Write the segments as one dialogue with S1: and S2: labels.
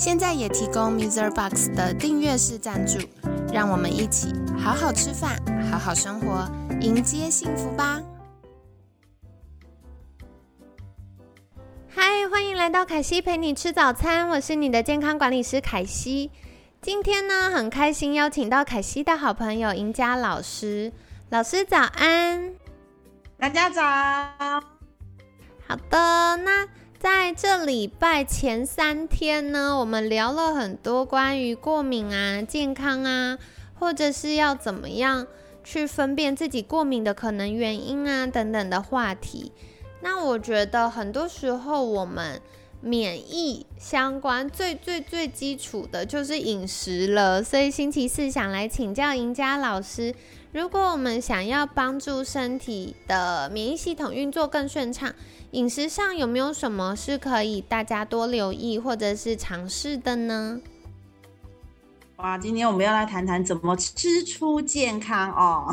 S1: 现在也提供 Mr. Box 的订阅式赞助，让我们一起好好吃饭，好好生活，迎接幸福吧！嗨，欢迎来到凯西陪你吃早餐，我是你的健康管理师凯西。今天呢，很开心邀请到凯西的好朋友赢家老师。老师早安，
S2: 大家早。
S1: 好的，那在这礼拜前三天呢，我们聊了很多关于过敏啊、健康啊，或者是要怎么样去分辨自己过敏的可能原因啊等等的话题。那我觉得很多时候我们。免疫相关最最最基础的就是饮食了，所以星期四想来请教赢家老师，如果我们想要帮助身体的免疫系统运作更顺畅，饮食上有没有什么是可以大家多留意或者是尝试的呢？
S2: 哇，今天我们要来谈谈怎么吃出健康哦，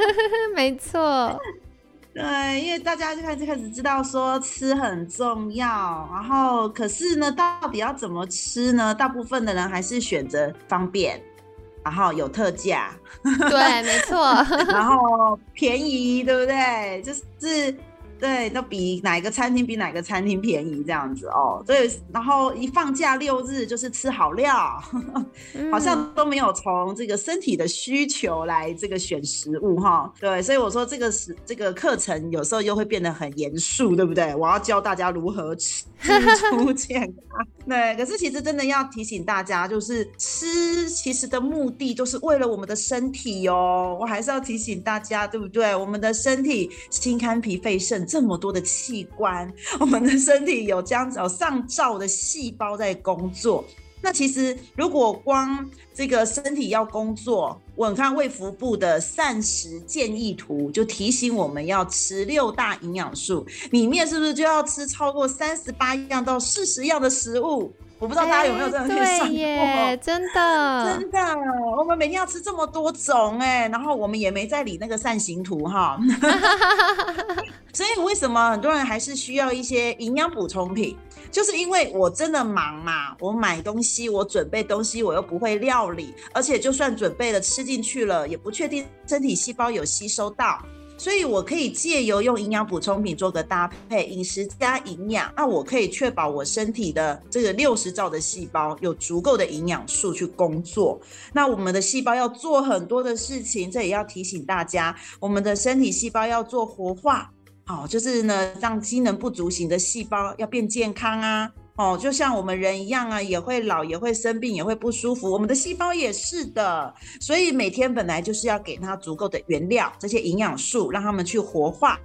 S1: 没错。
S2: 对，因为大家就开始开始知道说吃很重要，然后可是呢，到底要怎么吃呢？大部分的人还是选择方便，然后有特价，
S1: 对，没错，
S2: 然后便宜，对不对？就是。对，都比哪个餐厅比哪个餐厅便宜这样子哦。对，然后一放假六日就是吃好料，好像都没有从这个身体的需求来这个选食物哈。对，所以我说这个是这个课程有时候又会变得很严肃，对不对？我要教大家如何吃出健康。对，可是其实真的要提醒大家，就是吃其实的目的都是为了我们的身体哦。我还是要提醒大家，对不对？我们的身体心肝脾肺肾。这么多的器官，我们的身体有这样子有上兆的细胞在工作。那其实如果光这个身体要工作，我看胃腹部的膳食建议图就提醒我们要吃六大营养素，里面是不是就要吃超过三十八样到四十样的食物？我不知道大家有没有这样去算过？
S1: 真的，
S2: 真的，我们每天要吃这么多种哎，然后我们也没在理那个扇形图哈。所以为什么很多人还是需要一些营养补充品？就是因为我真的忙嘛，我买东西，我准备东西，我又不会料理，而且就算准备了吃进去了，也不确定身体细胞有吸收到。所以，我可以借由用营养补充品做个搭配，饮食加营养，那我可以确保我身体的这个六十兆的细胞有足够的营养素去工作。那我们的细胞要做很多的事情，这也要提醒大家，我们的身体细胞要做活化，好，就是呢，让机能不足型的细胞要变健康啊。哦，就像我们人一样啊，也会老，也会生病，也会不舒服。我们的细胞也是的，所以每天本来就是要给它足够的原料，这些营养素，让它们去活化，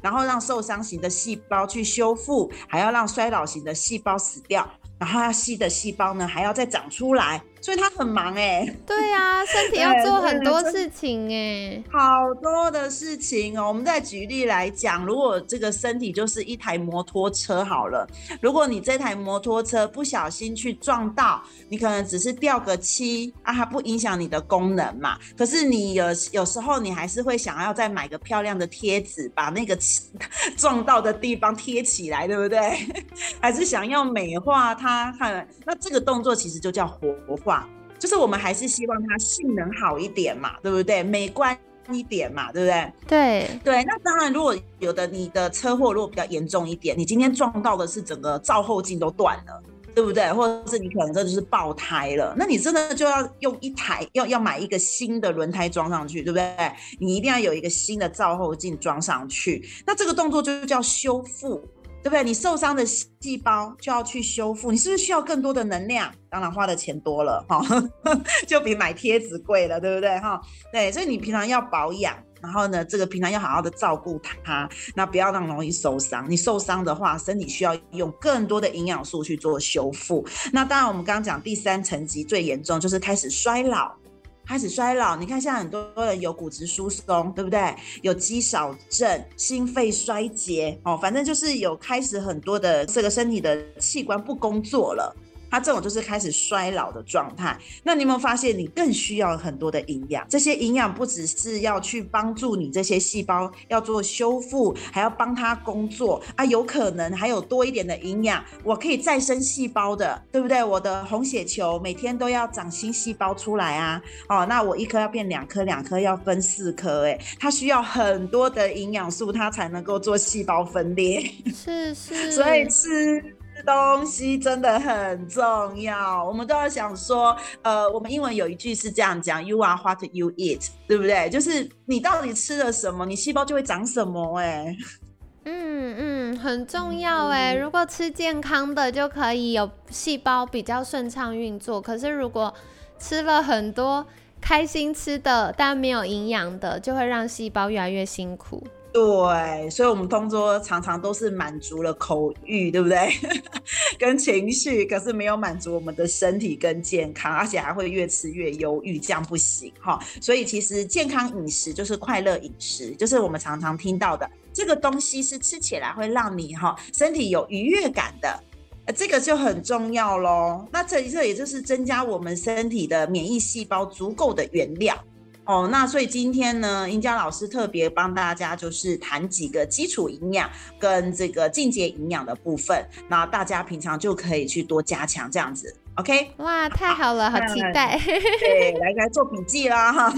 S2: 然后让受伤型的细胞去修复，还要让衰老型的细胞死掉，然后它细的细胞呢，还要再长出来。所以他很忙哎，
S1: 对呀，身体要做很多事情哎，
S2: 好多的事情哦。我们再举例来讲，如果这个身体就是一台摩托车好了，如果你这台摩托车不小心去撞到，你可能只是掉个漆啊，它不影响你的功能嘛。可是你有有时候你还是会想要再买个漂亮的贴纸，把那个 撞到的地方贴起来，对不对？还是想要美化它？看，那这个动作其实就叫活化。就是我们还是希望它性能好一点嘛，对不对？美观一点嘛，对不对？
S1: 对
S2: 对，那当然，如果有的你的车祸如果比较严重一点，你今天撞到的是整个照后镜都断了，对不对？或者是你可能真的是爆胎了，那你真的就要用一台要要买一个新的轮胎装上去，对不对？你一定要有一个新的照后镜装上去，那这个动作就叫修复。对不对？你受伤的细胞就要去修复，你是不是需要更多的能量？当然花的钱多了哈，就比买贴纸贵了，对不对哈？对，所以你平常要保养，然后呢，这个平常要好好的照顾它，那不要让容易受伤。你受伤的话，身体需要用更多的营养素去做修复。那当然，我们刚刚讲第三层级最严重就是开始衰老。开始衰老，你看，现在很多人有骨质疏松，对不对？有肌少症、心肺衰竭，哦，反正就是有开始很多的这个身体的器官不工作了。它这种就是开始衰老的状态。那你有没有发现，你更需要很多的营养？这些营养不只是要去帮助你这些细胞要做修复，还要帮它工作啊。有可能还有多一点的营养，我可以再生细胞的，对不对？我的红血球每天都要长新细胞出来啊。哦，那我一颗要变两颗，两颗要分四颗，哎，它需要很多的营养素，它才能够做细胞分裂。
S1: 是是，
S2: 所以吃。东西真的很重要，我们都要想说，呃，我们英文有一句是这样讲，You are what you eat，对不对？就是你到底吃了什么，你细胞就会长什么。哎，
S1: 嗯嗯，很重要哎。如果吃健康的，就可以有细胞比较顺畅运作。可是如果吃了很多开心吃的，但没有营养的，就会让细胞越来越辛苦。
S2: 对，所以，我们通桌常常都是满足了口欲，对不对？跟情绪，可是没有满足我们的身体跟健康，而且还会越吃越忧郁，这样不行哈。所以，其实健康饮食就是快乐饮食，就是我们常常听到的这个东西是吃起来会让你哈身体有愉悦感的，这个就很重要喽。那这这也就是增加我们身体的免疫细胞足够的原料。哦，那所以今天呢，英佳老师特别帮大家就是谈几个基础营养跟这个进阶营养的部分，那大家平常就可以去多加强这样子，OK？
S1: 哇，太好了，好期待！
S2: 对，来来做笔记啦哈。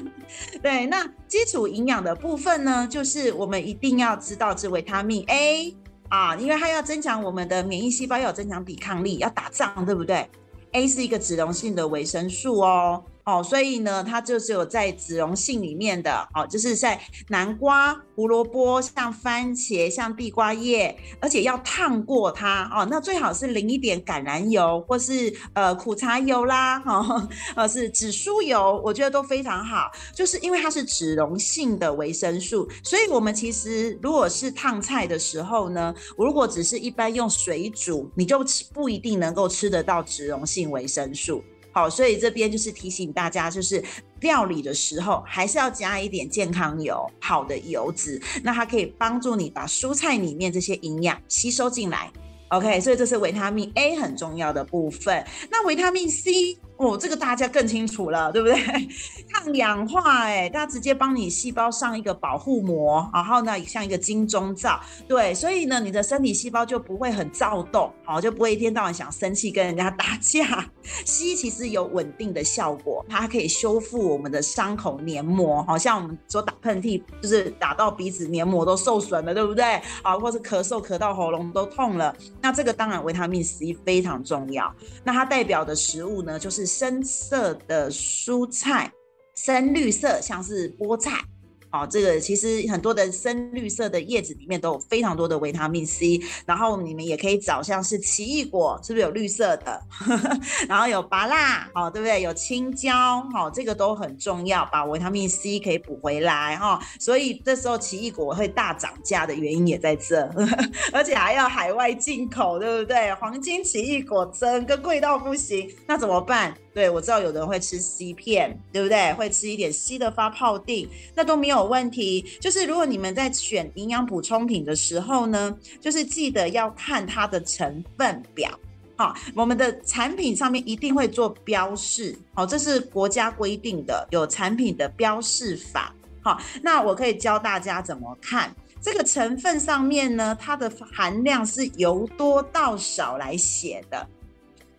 S2: 对，那基础营养的部分呢，就是我们一定要知道这维他命 A 啊，因为它要增强我们的免疫细胞，要增强抵抗力，要打仗，对不对？A 是一个脂溶性的维生素哦。哦，所以呢，它就是有在脂溶性里面的，哦，就是在南瓜、胡萝卜、像番茄、像地瓜叶，而且要烫过它，哦，那最好是淋一点橄榄油或是呃苦茶油啦，哈，呃是紫苏油，我觉得都非常好，就是因为它是脂溶性的维生素，所以我们其实如果是烫菜的时候呢，我如果只是一般用水煮，你就吃不一定能够吃得到脂溶性维生素。好，所以这边就是提醒大家，就是料理的时候还是要加一点健康油，好的油脂，那它可以帮助你把蔬菜里面这些营养吸收进来。OK，所以这是维他命 A 很重要的部分。那维他命 C。哦，这个大家更清楚了，对不对？抗氧化，哎，它直接帮你细胞上一个保护膜，然后呢，像一个金钟罩，对，所以呢，你的身体细胞就不会很躁动，好，就不会一天到晚想生气跟人家打架。C 其实有稳定的效果，它可以修复我们的伤口黏膜，好像我们说打喷嚏，就是打到鼻子黏膜都受损了，对不对？啊，或是咳嗽咳到喉咙都痛了，那这个当然维他命 C 非常重要。那它代表的食物呢，就是。深色的蔬菜，深绿色，像是菠菜。哦，这个其实很多的深绿色的叶子里面都有非常多的维他命 C，然后你们也可以找像是奇异果，是不是有绿色的？然后有芭辣，哦，对不对？有青椒，哦，这个都很重要，把维他命 C 可以补回来哈。所以这时候奇异果会大涨价的原因也在这，而且还要海外进口，对不对？黄金奇异果整个贵到不行，那怎么办？对，我知道有的人会吃 C 片，对不对？会吃一点 C 的发泡定，那都没有问题。就是如果你们在选营养补充品的时候呢，就是记得要看它的成分表。好，我们的产品上面一定会做标示，好，这是国家规定的，有产品的标示法。好，那我可以教大家怎么看这个成分上面呢，它的含量是由多到少来写的。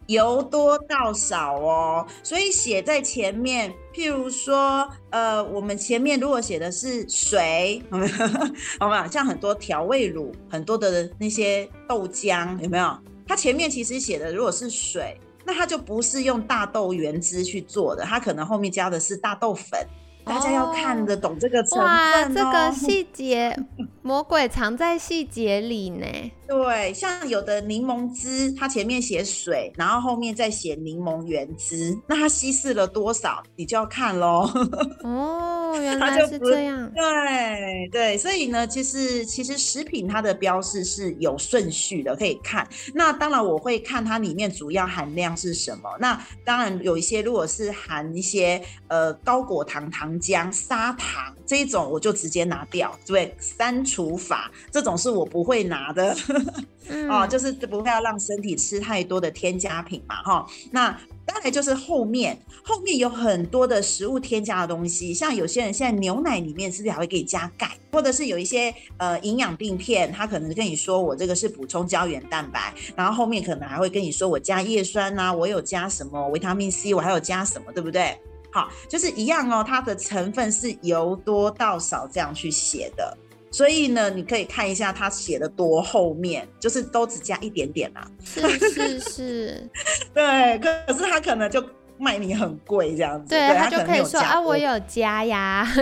S2: 由多到少哦，所以写在前面。譬如说，呃，我们前面如果写的是水，好吗？像很多调味乳，很多的那些豆浆，有没有？它前面其实写的如果是水，那它就不是用大豆原汁去做的，它可能后面加的是大豆粉。大家要看得懂这个成分哇，
S1: 这个细节，魔鬼藏在细节里呢。
S2: 对，像有的柠檬汁，它前面写水，然后后面再写柠檬原汁，那它稀释了多少，你就要看喽。
S1: 哦。哦，原来是这样。
S2: 对对，所以呢，其实其实食品它的标示是有顺序的，可以看。那当然我会看它里面主要含量是什么。那当然有一些如果是含一些呃高果糖糖浆、砂糖这一种，我就直接拿掉，对，删除法这种是我不会拿的。哦，就是不会要让身体吃太多的添加品嘛，哈。那当然就是后面，后面有很多的食物添加的东西，像有些人现在牛奶里面是不是还会给你加钙，或者是有一些呃营养病片，他可能跟你说我这个是补充胶原蛋白，然后后面可能还会跟你说我加叶酸呐，我有加什么维他命 C，我还有加什么，对不对？好，就是一样哦，它的成分是由多到少这样去写的。所以呢，你可以看一下他写的多后面，就是都只加一点点啦。
S1: 是是是，
S2: 对，可是他可能就。卖你很贵这样子，
S1: 对他就可以说啊，我有加呀。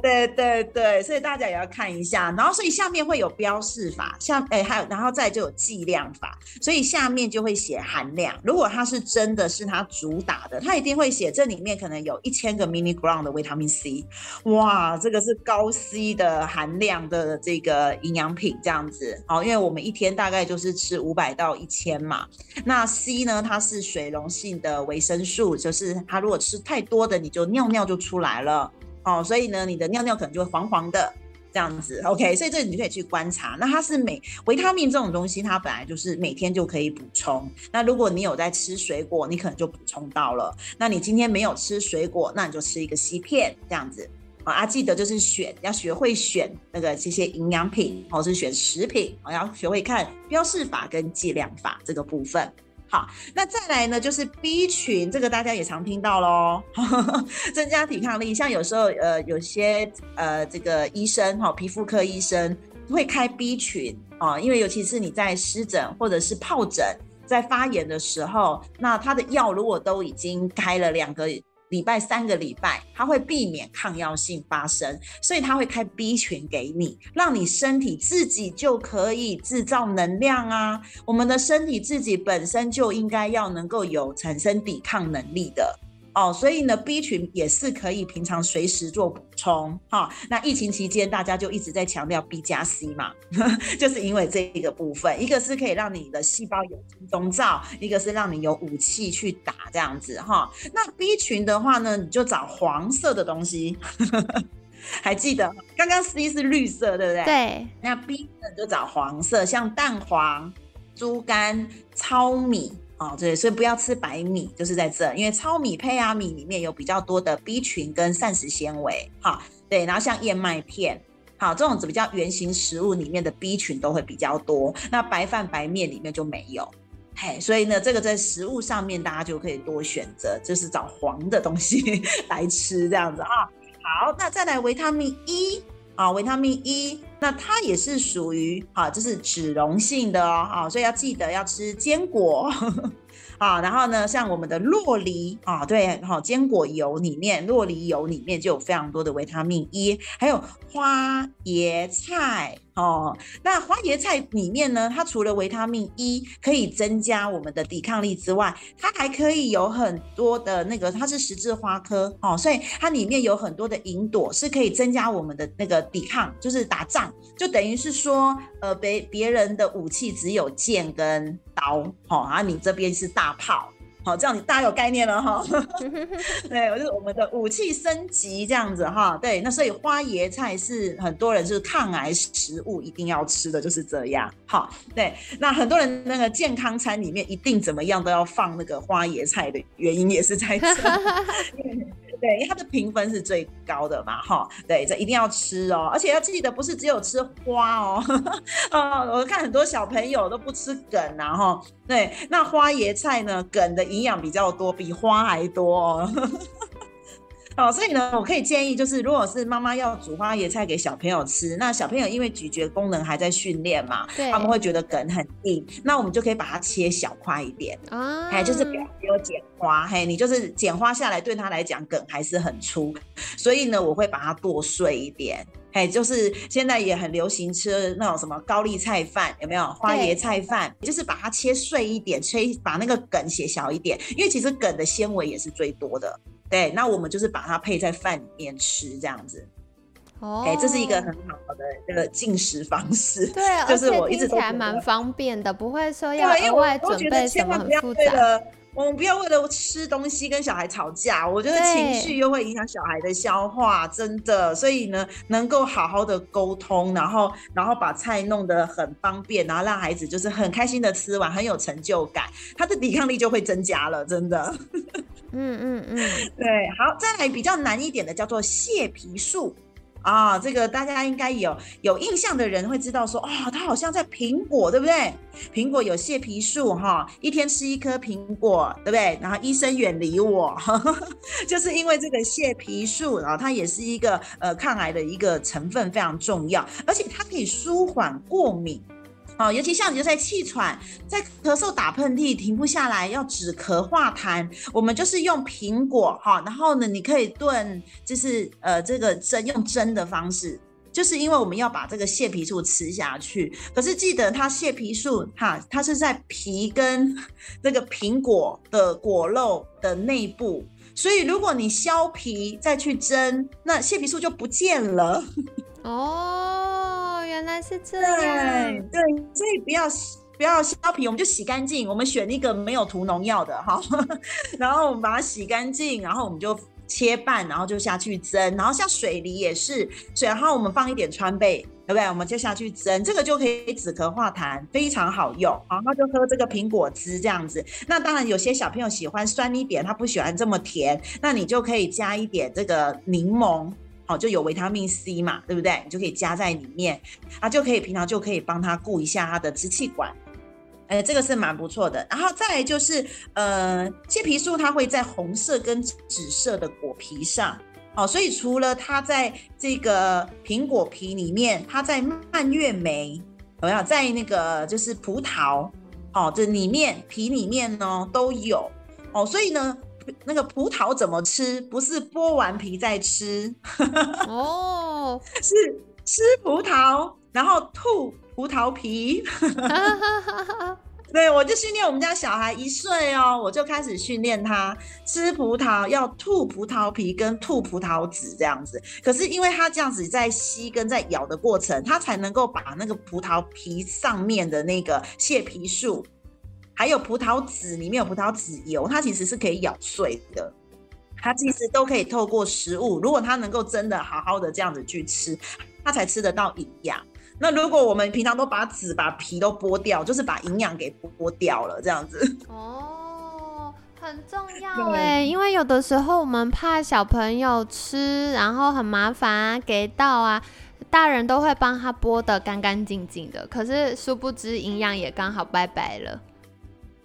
S2: 对对对对，所以大家也要看一下。然后所以下面会有标示法，像哎还有，然后再就有计量法，所以下面就会写含量。如果它是真的是它主打的，它一定会写这里面可能有一千个 milligram 的维他命 C，哇，这个是高 C 的含量的这个营养品这样子。好，因为我们一天大概就是吃五百到一千嘛，那 C 呢，它是水溶性的。维生素就是它，如果吃太多的，你就尿尿就出来了哦，所以呢，你的尿尿可能就会黄黄的这样子。OK，所以这你就可以去观察。那它是每维他命这种东西，它本来就是每天就可以补充。那如果你有在吃水果，你可能就补充到了。那你今天没有吃水果，那你就吃一个西片这样子啊。记得就是选，要学会选那个这些营养品，或是选食品啊，要学会看标示法跟计量法这个部分。好，那再来呢，就是 B 群，这个大家也常听到喽，增加抵抗力。像有时候，呃，有些呃，这个医生哈，皮肤科医生会开 B 群啊，因为尤其是你在湿疹或者是疱疹在发炎的时候，那他的药如果都已经开了两个。礼拜三个礼拜，它会避免抗药性发生，所以它会开 B 群给你，让你身体自己就可以制造能量啊。我们的身体自己本身就应该要能够有产生抵抗能力的。哦，所以呢，B 群也是可以平常随时做补充哈。那疫情期间，大家就一直在强调 B 加 C 嘛，就是因为这一个部分，一个是可以让你的细胞有中造，一个是让你有武器去打这样子哈。那 B 群的话呢，你就找黄色的东西，还记得刚刚 C 是绿色，对不对？
S1: 对。
S2: 那 B 呢，就找黄色，像蛋黄、猪肝、糙米。哦，对，所以不要吃白米，就是在这，因为糙米、胚芽米里面有比较多的 B 群跟膳食纤维，好，对，然后像燕麦片，好，这种比较圆形食物里面的 B 群都会比较多，那白饭、白面里面就没有，嘿，所以呢，这个在食物上面大家就可以多选择，就是找黄的东西 来吃，这样子啊。好，那再来维他命 E。啊，维他命 E，那它也是属于啊，就是脂溶性的哦，啊，所以要记得要吃坚果。啊，然后呢，像我们的洛梨啊，对，好，坚果油里面，洛梨油里面就有非常多的维他命 E，还有花椰菜哦。那花椰菜里面呢，它除了维他命 E 可以增加我们的抵抗力之外，它还可以有很多的那个，它是十字花科哦，所以它里面有很多的银朵是可以增加我们的那个抵抗，就是打仗，就等于是说，呃，别别人的武器只有剑跟。刀，好啊，你这边是大炮，好，这样你大家有概念了哈。对，就是我们的武器升级这样子哈。对，那所以花椰菜是很多人就是抗癌食物一定要吃的，就是这样。好，对，那很多人那个健康餐里面一定怎么样都要放那个花椰菜的原因也是在这。对，因为它的评分是最高的嘛，哈，对，这一定要吃哦，而且要记得不是只有吃花哦，啊，我看很多小朋友都不吃梗啊，哈，对，那花椰菜呢，梗的营养比较多，比花还多哦。哦，所以呢，我可以建议，就是如果是妈妈要煮花椰菜给小朋友吃，那小朋友因为咀嚼功能还在训练嘛，他们会觉得梗很硬，那我们就可以把它切小块一点，啊，哎，就是不要有剪花，嘿，你就是剪花下来，对他来讲梗还是很粗，所以呢，我会把它剁碎一点，嘿，就是现在也很流行吃那种什么高丽菜饭，有没有花椰菜饭？就是把它切碎一点，切把那个梗切小一点，因为其实梗的纤维也是最多的。对，那我们就是把它配在饭里面吃，这样子。哦，哎，这是一个很好的这个进食方式。
S1: 对，就是我一直都还蛮方便的，不会说要额外准备什么很复杂。
S2: 我们不要为了吃东西跟小孩吵架，我觉得情绪又会影响小孩的消化，真的。所以呢，能够好好的沟通，然后然后把菜弄得很方便，然后让孩子就是很开心的吃完，很有成就感，他的抵抗力就会增加了，真的。嗯嗯嗯，对。好，再来比较难一点的叫做蟹皮素。啊，这个大家应该有有印象的人会知道说，哦，它好像在苹果，对不对？苹果有蟹皮素哈，一天吃一颗苹果，对不对？然后医生远离我，就是因为这个蟹皮树啊，它也是一个呃抗癌的一个成分，非常重要，而且它可以舒缓过敏。哦，尤其像你就在气喘、在咳嗽、打喷嚏停不下来，要止咳化痰，我们就是用苹果哈，然后呢，你可以炖，就是呃这个蒸用蒸的方式，就是因为我们要把这个蟹皮素吃下去，可是记得它蟹皮素哈，它是在皮跟 这个苹果的果肉的内部，所以如果你削皮再去蒸，那蟹皮素就不见了。
S1: 哦，原来是这样。
S2: 对，所以不要不要削皮，我们就洗干净。我们选一个没有涂农药的哈，然后我们把它洗干净，然后我们就切半，然后就下去蒸。然后像水梨也是，水然后我们放一点川贝，对不对？我们就下去蒸，这个就可以止咳化痰，非常好用。然后就喝这个苹果汁这样子。那当然有些小朋友喜欢酸一点，他不喜欢这么甜，那你就可以加一点这个柠檬。哦，就有维他命 C 嘛，对不对？你就可以加在里面，啊，就可以平常就可以帮他顾一下他的支气管，哎，这个是蛮不错的。然后再来就是，呃，蟹皮素它会在红色跟紫色的果皮上，哦，所以除了它在这个苹果皮里面，它在蔓越莓，有没有在那个就是葡萄，哦，这里面皮里面呢都有，哦，所以呢。那个葡萄怎么吃？不是剥完皮再吃哦，是吃葡萄，然后吐葡萄皮。对，我就训练我们家小孩一岁哦，我就开始训练他吃葡萄要吐葡萄皮跟吐葡萄籽这样子。可是因为他这样子在吸跟在咬的过程，他才能够把那个葡萄皮上面的那个蟹皮素。还有葡萄籽里面有葡萄籽油，它其实是可以咬碎的，它其实都可以透过食物，如果它能够真的好好的这样子去吃，它才吃得到营养。那如果我们平常都把籽把皮都剥掉，就是把营养给剥掉了，这样子。
S1: 哦，很重要哎，因为有的时候我们怕小朋友吃，然后很麻烦啊，给到啊，大人都会帮他剥的干干净净的，可是殊不知营养也刚好拜拜了。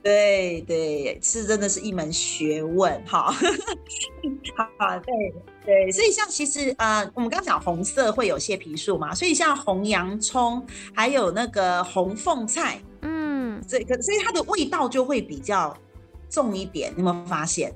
S2: 对对，是真的是一门学问哈。好，对对，所以像其实呃，我们刚刚讲红色会有蟹皮素嘛，所以像红洋葱还有那个红凤菜，嗯，这个所以它的味道就会比较重一点，你有没有发现？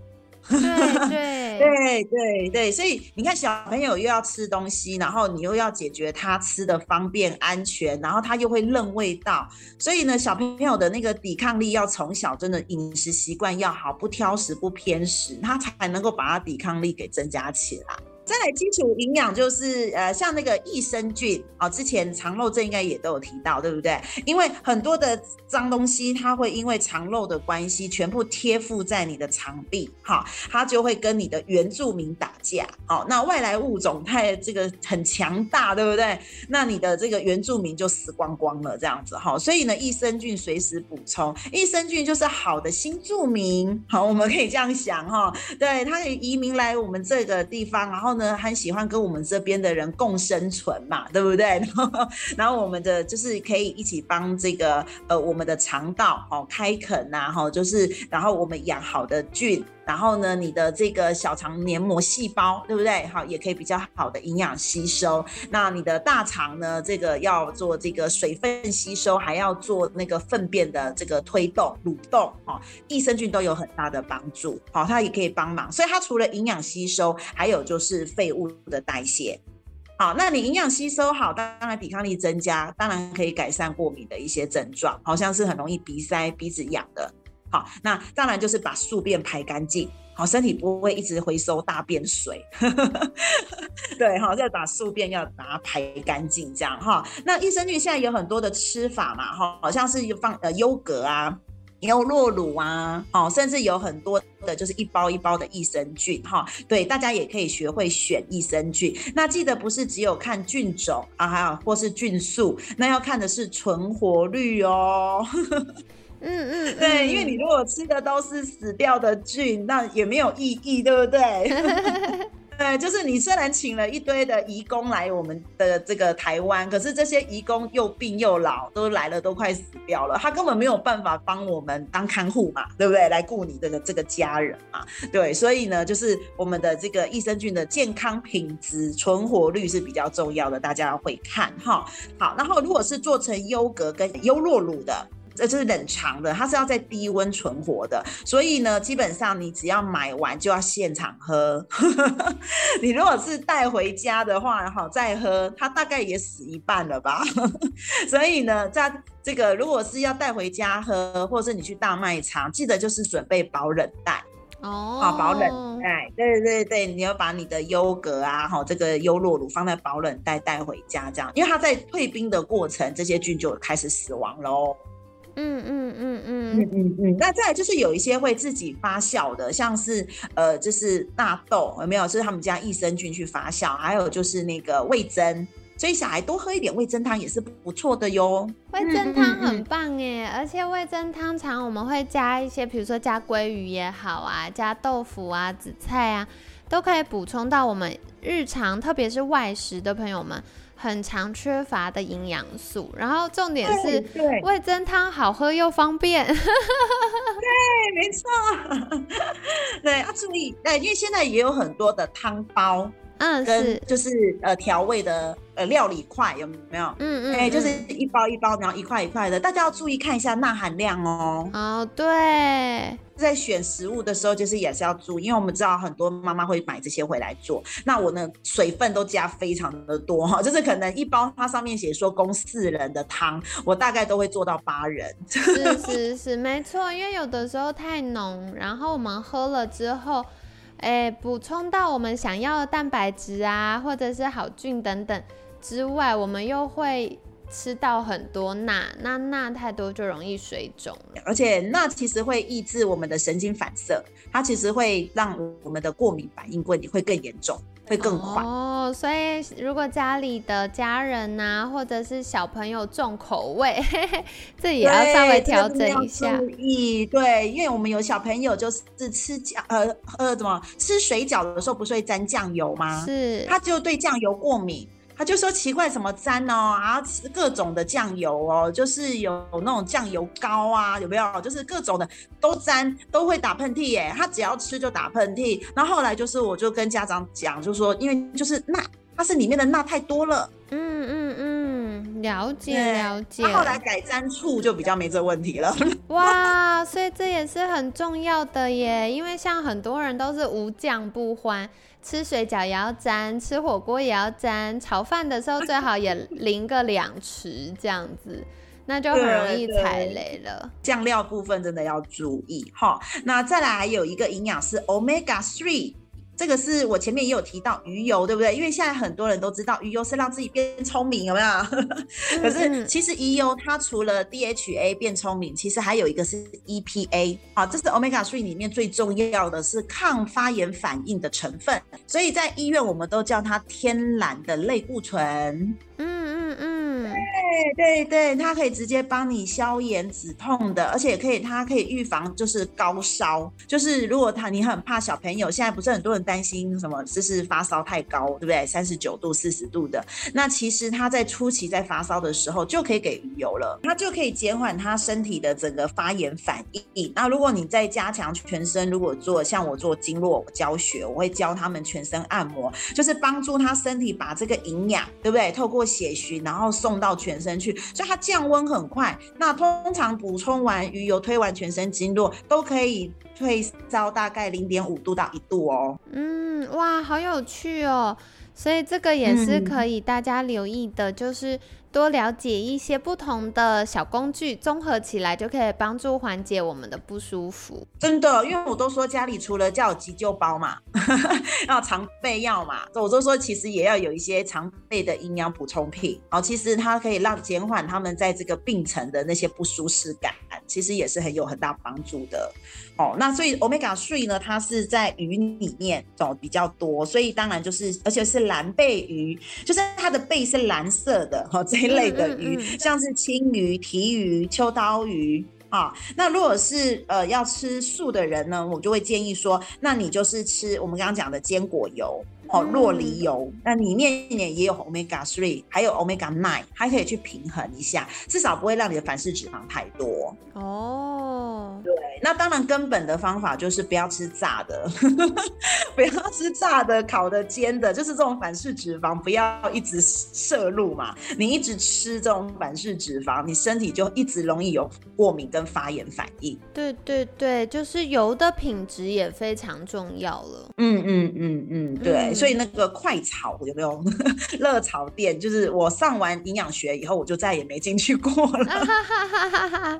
S1: 对 对
S2: 对对对，所以你看小朋友又要吃东西，然后你又要解决他吃的方便安全，然后他又会认味道，所以呢，小朋友的那个抵抗力要从小真的饮食习惯要好，不挑食不偏食，他才能够把他抵抗力给增加起来。再来基础营养就是呃像那个益生菌啊，之前肠漏症应该也都有提到，对不对？因为很多的脏东西它会因为肠漏的关系全部贴附在你的肠壁，哈，它就会跟你的原住民打架，哦，那外来物种太这个很强大，对不对？那你的这个原住民就死光光了，这样子哈。所以呢，益生菌随时补充，益生菌就是好的新住民，好，我们可以这样想哈，对，它可以移民来我们这个地方，然后。呢，很喜欢跟我们这边的人共生存嘛，对不对？然后，然后我们的就是可以一起帮这个呃我们的肠道哦开垦呐，哈，就是然后我们养好的菌，然后呢，你的这个小肠黏膜细胞，对不对？好，也可以比较好的营养吸收。那你的大肠呢，这个要做这个水分吸收，还要做那个粪便的这个推动蠕动，哦，益生菌都有很大的帮助，好，它也可以帮忙。所以它除了营养吸收，还有就是。废物的代谢，好，那你营养吸收好，当然抵抗力增加，当然可以改善过敏的一些症状，好像是很容易鼻塞、鼻子痒的。好，那当然就是把宿便排干净，好，身体不会一直回收大便水。对，哈，再把宿便要把它排干净，这样哈。那益生菌现在有很多的吃法嘛，哈，好像是放呃优格啊。优酪乳啊，哦，甚至有很多的，就是一包一包的益生菌，哈，对，大家也可以学会选益生菌。那记得不是只有看菌种啊，还有或是菌数，那要看的是存活率哦。嗯嗯，对，因为你如果吃的都是死掉的菌，那也没有意义，对不对？对，就是你虽然请了一堆的义工来我们的这个台湾，可是这些义工又病又老，都来了都快死掉了，他根本没有办法帮我们当看护嘛，对不对？来顾你的这个家人嘛，对，所以呢，就是我们的这个益生菌的健康品质、存活率是比较重要的，大家要会看哈。好，然后如果是做成优格跟优酪乳的。这就是冷藏的，它是要在低温存活的，所以呢，基本上你只要买完就要现场喝。你如果是带回家的话，哈，再喝，它大概也死一半了吧。所以呢，在这个如果是要带回家喝，或者是你去大卖场，记得就是准备保冷袋哦，好，保冷袋，对对对，你要把你的优格啊，哈，这个优酪乳放在保冷袋带回家，这样，因为它在退冰的过程，这些菌就开始死亡喽。嗯嗯嗯嗯嗯嗯嗯，那再就是有一些会自己发酵的，像是呃，就是纳豆有没有？就是他们家益生菌去发酵，还有就是那个味增，所以小孩多喝一点味增汤也是不错的哟。
S1: 味增汤很棒哎，而且味增汤常我们会加一些，比如说加鲑鱼也好啊，加豆腐啊、紫菜啊，都可以补充到我们日常，特别是外食的朋友们。很常缺乏的营养素，然后重点是味增汤好喝又方便。对，
S2: 没错。对，要注意，对，因为现在也有很多的汤包，嗯，跟就是呃调味的。呃，料理块有没有？嗯嗯，哎，就是一包一包，然后一块一块的，大家要注意看一下钠含量哦。
S1: 哦，对，
S2: 在选食物的时候，就是也是要注意，因为我们知道很多妈妈会买这些回来做。那我呢，水分都加非常的多哈，就是可能一包它上面写说供四人的汤，我大概都会做到八人。
S1: 是是是，没错，因为有的时候太浓，然后我们喝了之后，哎，补充到我们想要的蛋白质啊，或者是好菌等等。之外，我们又会吃到很多钠，那钠太多就容易水肿。
S2: 而且钠其实会抑制我们的神经反射，它其实会让我们的过敏反应会会更严重，会更快。
S1: 哦，所以如果家里的家人呐，或者是小朋友重口味，这也要稍微调整一下。
S2: 注意，对，因为我们有小朋友就是吃酱，呃呃，怎么吃水饺的时候不是会沾酱油吗？
S1: 是，
S2: 他就对酱油过敏。他就说奇怪，什么沾哦，啊，吃各种的酱油哦，就是有那种酱油膏啊，有没有？就是各种的都沾，都会打喷嚏耶。他只要吃就打喷嚏。然后后来就是，我就跟家长讲，就说因为就是钠，它是里面的钠太多了。嗯
S1: 嗯，了解了解。
S2: 后来改沾醋就比较没这问题了。
S1: 哇，所以这也是很重要的耶，因为像很多人都是无酱不欢。吃水饺也要沾，吃火锅也要沾，炒饭的时候最好也淋个两匙，这样子，那就很容易踩雷了。
S2: 酱料部分真的要注意哈。那再来还有一个营养是 Omega Three。这个是我前面也有提到鱼油，对不对？因为现在很多人都知道鱼油是让自己变聪明，有没有？可是其实鱼油它除了 DHA 变聪明，其实还有一个是 EPA，好，这是 Omega Three 里面最重要的是抗发炎反应的成分，所以在医院我们都叫它天然的类固醇。对对对，它可以直接帮你消炎止痛的，而且可以它可以预防就是高烧，就是如果他你很怕小朋友，现在不是很多人担心什么就是发烧太高，对不对？三十九度、四十度的，那其实他在初期在发烧的时候就可以给鱼油了，它就可以减缓他身体的整个发炎反应。那如果你在加强全身，如果做像我做经络教学，我会教他们全身按摩，就是帮助他身体把这个营养，对不对？透过血循，然后送到全身去，所以它降温很快。那通常补充完鱼油，推完全身经络，都可以退烧大概零点五度到一度哦。
S1: 嗯，哇，好有趣哦。所以这个也是可以大家留意的，就是多了解一些不同的小工具，综合起来就可以帮助缓解我们的不舒服。
S2: 真的，因为我都说家里除了叫急救包嘛，要常备药嘛，我都说其实也要有一些常备的营养补充品。哦，其实它可以让减缓他们在这个病程的那些不舒适感，其实也是很有很大帮助的。哦，那所以 omega three 呢，它是在鱼里面哦比较多，所以当然就是而且是蓝背鱼，就是它的背是蓝色的哈这一类的鱼，像是青鱼、提鱼、秋刀鱼啊。那如果是呃要吃素的人呢，我就会建议说，那你就是吃我们刚刚讲的坚果油。哦，洛梨油，那里面也有 omega three，还有 omega nine，还可以去平衡一下，至少不会让你的反式脂肪太多。哦，对，那当然根本的方法就是不要吃炸的，不要吃炸的、烤的、煎的，就是这种反式脂肪不要一直摄入嘛。你一直吃这种反式脂肪，你身体就一直容易有过敏跟发炎反应。
S1: 对对对，就是油的品质也非常重要了。
S2: 嗯嗯嗯嗯，对。所以那个快炒有没有 热炒店？就是我上完营养学以后，我就再也没进去过了。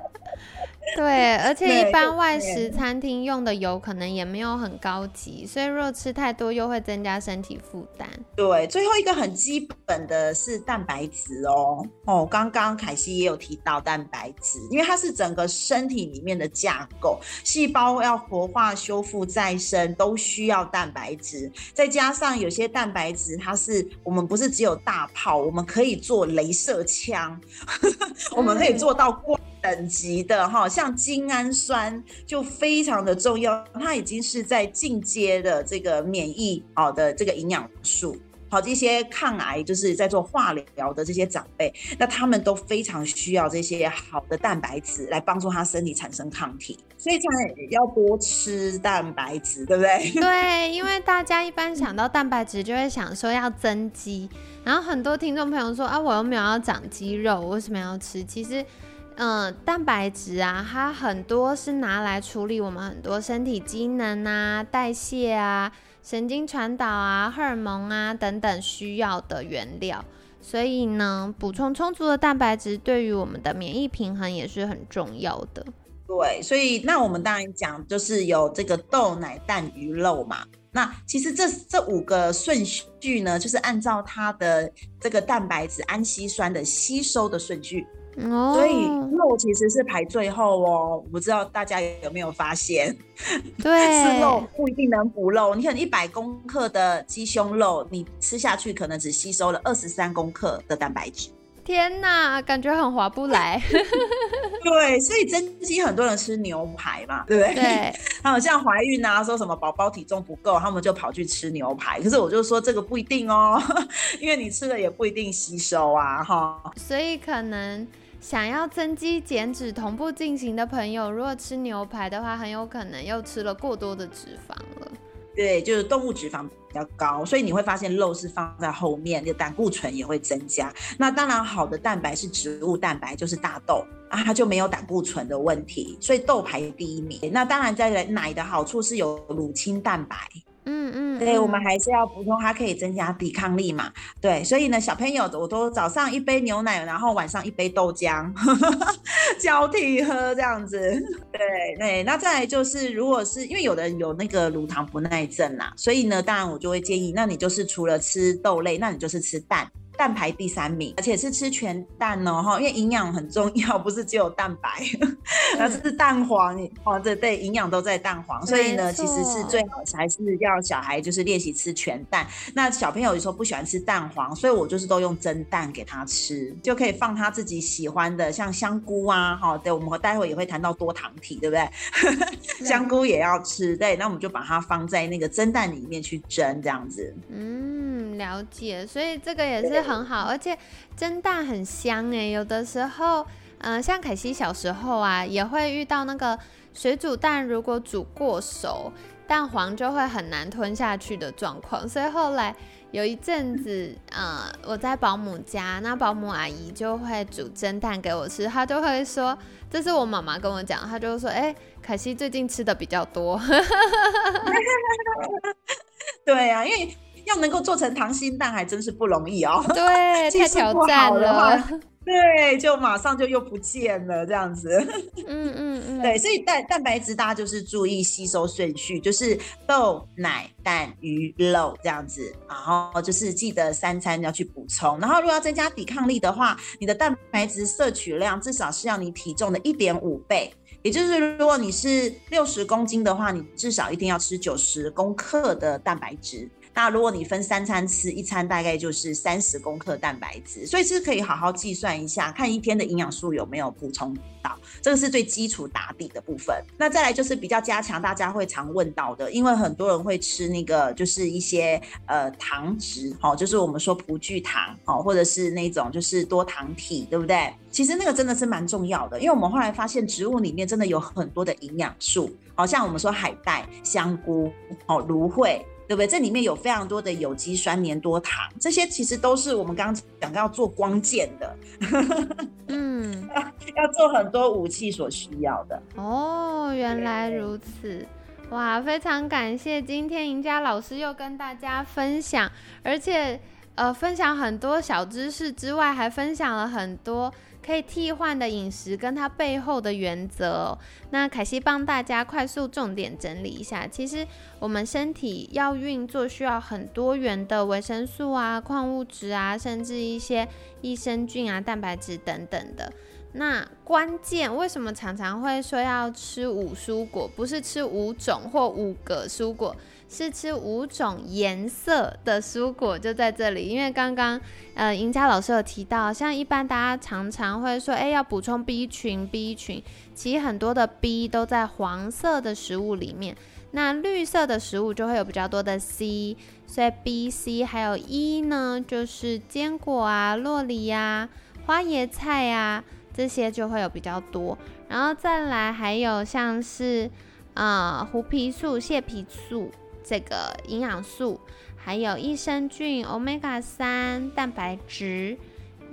S1: 对，而且一般外食餐厅用的油可能也没有很高级，所以如果吃太多又会增加身体负担。
S2: 对，最后一个很基本的是蛋白质哦。哦，刚刚凯西也有提到蛋白质，因为它是整个身体里面的架构，细胞要活化、修复、再生都需要蛋白质，再加上。有些蛋白质，它是我们不是只有大炮，我们可以做镭射枪，我们可以做到光等级的哈。像精氨酸就非常的重要，它已经是在进阶的这个免疫好的这个营养素。好，这些抗癌就是在做化疗的这些长辈，那他们都非常需要这些好的蛋白质来帮助他身体产生抗体，所以才要多吃蛋白质，对不对？
S1: 对，因为大家一般想到蛋白质就会想说要增肌，然后很多听众朋友说啊，我又没有要长肌肉，为什么要吃？其实，嗯，蛋白质啊，它很多是拿来处理我们很多身体机能啊、代谢啊。神经传导啊，荷尔蒙啊等等需要的原料，所以呢，补充充足的蛋白质对于我们的免疫平衡也是很重要的。
S2: 对，所以那我们当然讲就是有这个豆奶蛋鱼肉嘛。那其实这这五个顺序呢，就是按照它的这个蛋白质氨基酸的吸收的顺序。所以肉其实是排最后哦，我不知道大家有没有发现，
S1: 对，
S2: 吃肉不一定能补肉。你可能一百公克的鸡胸肉，你吃下去可能只吸收了二十三公克的蛋白质。
S1: 天哪，感觉很划不来。
S2: 对，所以珍惜很多人吃牛排嘛，对不对？
S1: 对。
S2: 还有像怀孕啊，说什么宝宝体重不够，他们就跑去吃牛排。可是我就说这个不一定哦，因为你吃了也不一定吸收啊，哈。
S1: 所以可能。想要增肌减脂同步进行的朋友，如果吃牛排的话，很有可能又吃了过多的脂肪了。
S2: 对，就是动物脂肪比较高，所以你会发现肉是放在后面，就胆固醇也会增加。那当然，好的蛋白是植物蛋白，就是大豆啊，它就没有胆固醇的问题，所以豆排第一名。那当然，在奶的好处是有乳清蛋白。嗯嗯，对，我们还是要补充，它可以增加抵抗力嘛。对，所以呢，小朋友我都早上一杯牛奶，然后晚上一杯豆浆，交替喝这样子。对对，那再来就是，如果是因为有的人有那个乳糖不耐症啦，所以呢，当然我就会建议，那你就是除了吃豆类，那你就是吃蛋。蛋排第三名，而且是吃全蛋哦，哈，因为营养很重要，不是只有蛋白，而是蛋黄，哦，对对，营养都在蛋黄，所以呢，其实是最好还是要小孩就是练习吃全蛋。那小朋友有时候不喜欢吃蛋黄，所以我就是都用蒸蛋给他吃，就可以放他自己喜欢的，像香菇啊，哈，对，我们待会也会谈到多糖体，对不对？香菇也要吃，对，那我们就把它放在那个蒸蛋里面去蒸，这样子。
S1: 嗯，了解，所以这个也是。很好，而且蒸蛋很香哎。有的时候，嗯，像凯西小时候啊，也会遇到那个水煮蛋，如果煮过熟，蛋黄就会很难吞下去的状况。所以后来有一阵子，呃，我在保姆家，那保姆阿姨就会煮蒸蛋给我吃，她就会说，这是我妈妈跟我讲，她就说，哎，凯西最近吃的比较多。
S2: 对呀，因为。要能够做成溏心蛋还真是不容易哦。
S1: 对，太挑战了。
S2: 对，就马上就又不见了，这样子。嗯嗯嗯。对，所以蛋蛋白质大家就是注意吸收顺序，就是豆、奶、蛋、鱼、肉这样子，然后就是记得三餐要去补充。然后如果要增加抵抗力的话，你的蛋白质摄取量至少是要你体重的一点五倍。也就是，如果你是六十公斤的话，你至少一定要吃九十公克的蛋白质。那如果你分三餐吃，一餐大概就是三十公克蛋白质，所以是可以好好计算一下，看一天的营养素有没有补充到，这个是最基础打底的部分。那再来就是比较加强，大家会常问到的，因为很多人会吃那个就是一些呃糖质，好，就是我们说葡聚糖，好，或者是那种就是多糖体，对不对？其实那个真的是蛮重要的，因为我们后来发现植物里面真的有很多的营养素，好像我们说海带、香菇、哦芦荟。对不对？这里面有非常多的有机酸粘多糖，这些其实都是我们刚刚讲要做光剑的，嗯，要做很多武器所需要的。
S1: 哦，原来如此，哇，非常感谢今天赢家老师又跟大家分享，而且呃，分享很多小知识之外，还分享了很多。可以替换的饮食跟它背后的原则，那凯西帮大家快速重点整理一下。其实我们身体要运作，需要很多元的维生素啊、矿物质啊，甚至一些益生菌啊、蛋白质等等的。那关键为什么常常会说要吃五蔬果，不是吃五种或五个蔬果？是吃五种颜色的蔬果，就在这里。因为刚刚呃，赢家老师有提到，像一般大家常常会说，哎，要补充 B 群，B 群，其实很多的 B 都在黄色的食物里面，那绿色的食物就会有比较多的 C，所以 B、C 还有 E 呢，就是坚果啊、洛梨呀、花椰菜呀这些就会有比较多。然后再来还有像是啊胡皮素、蟹皮素。这个营养素，还有益生菌、omega 三、蛋白质，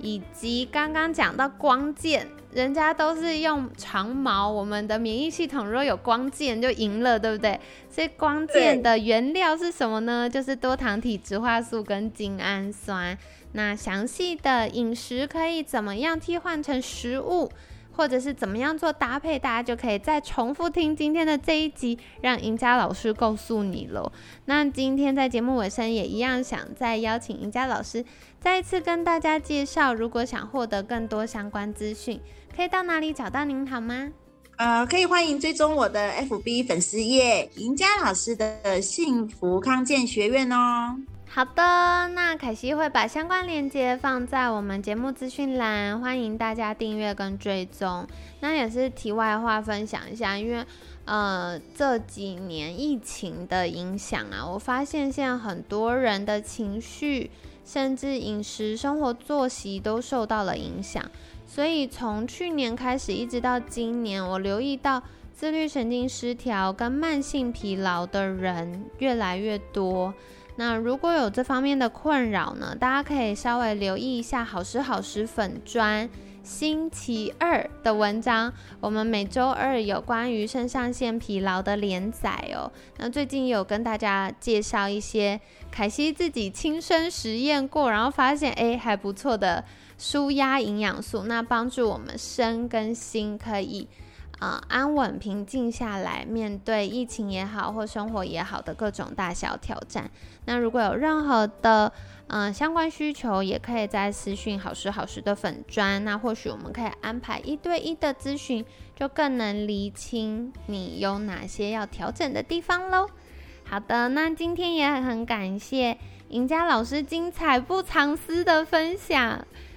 S1: 以及刚刚讲到光剑，人家都是用长毛，我们的免疫系统若有光剑就赢了，对不对？所以光剑的原料是什么呢？就是多糖体植化素跟精氨酸。那详细的饮食可以怎么样替换成食物？或者是怎么样做搭配，大家就可以再重复听今天的这一集，让赢家老师告诉你喽。那今天在节目尾声也一样，想再邀请赢家老师再一次跟大家介绍，如果想获得更多相关资讯，可以到哪里找到您好吗？
S2: 呃，可以欢迎追踪我的 FB 粉丝页赢家老师的幸福康健学院哦。
S1: 好的，那凯西会把相关链接放在我们节目资讯栏，欢迎大家订阅跟追踪。那也是题外话分享一下，因为呃这几年疫情的影响啊，我发现现在很多人的情绪，甚至饮食、生活作息都受到了影响。所以从去年开始一直到今年，我留意到自律神经失调跟慢性疲劳的人越来越多。那如果有这方面的困扰呢，大家可以稍微留意一下好时好时粉砖星期二的文章，我们每周二有关于肾上腺疲劳的连载哦。那最近有跟大家介绍一些凯西自己亲身实验过，然后发现哎还不错的舒压营养素，那帮助我们身跟心可以。啊，安稳平静下来，面对疫情也好，或生活也好的各种大小挑战。那如果有任何的嗯相关需求，也可以在私讯好时好时的粉砖。那或许我们可以安排一对一的咨询，就更能厘清你有哪些要调整的地方喽。好的，那今天也很感谢赢家老师精彩不藏私的分享。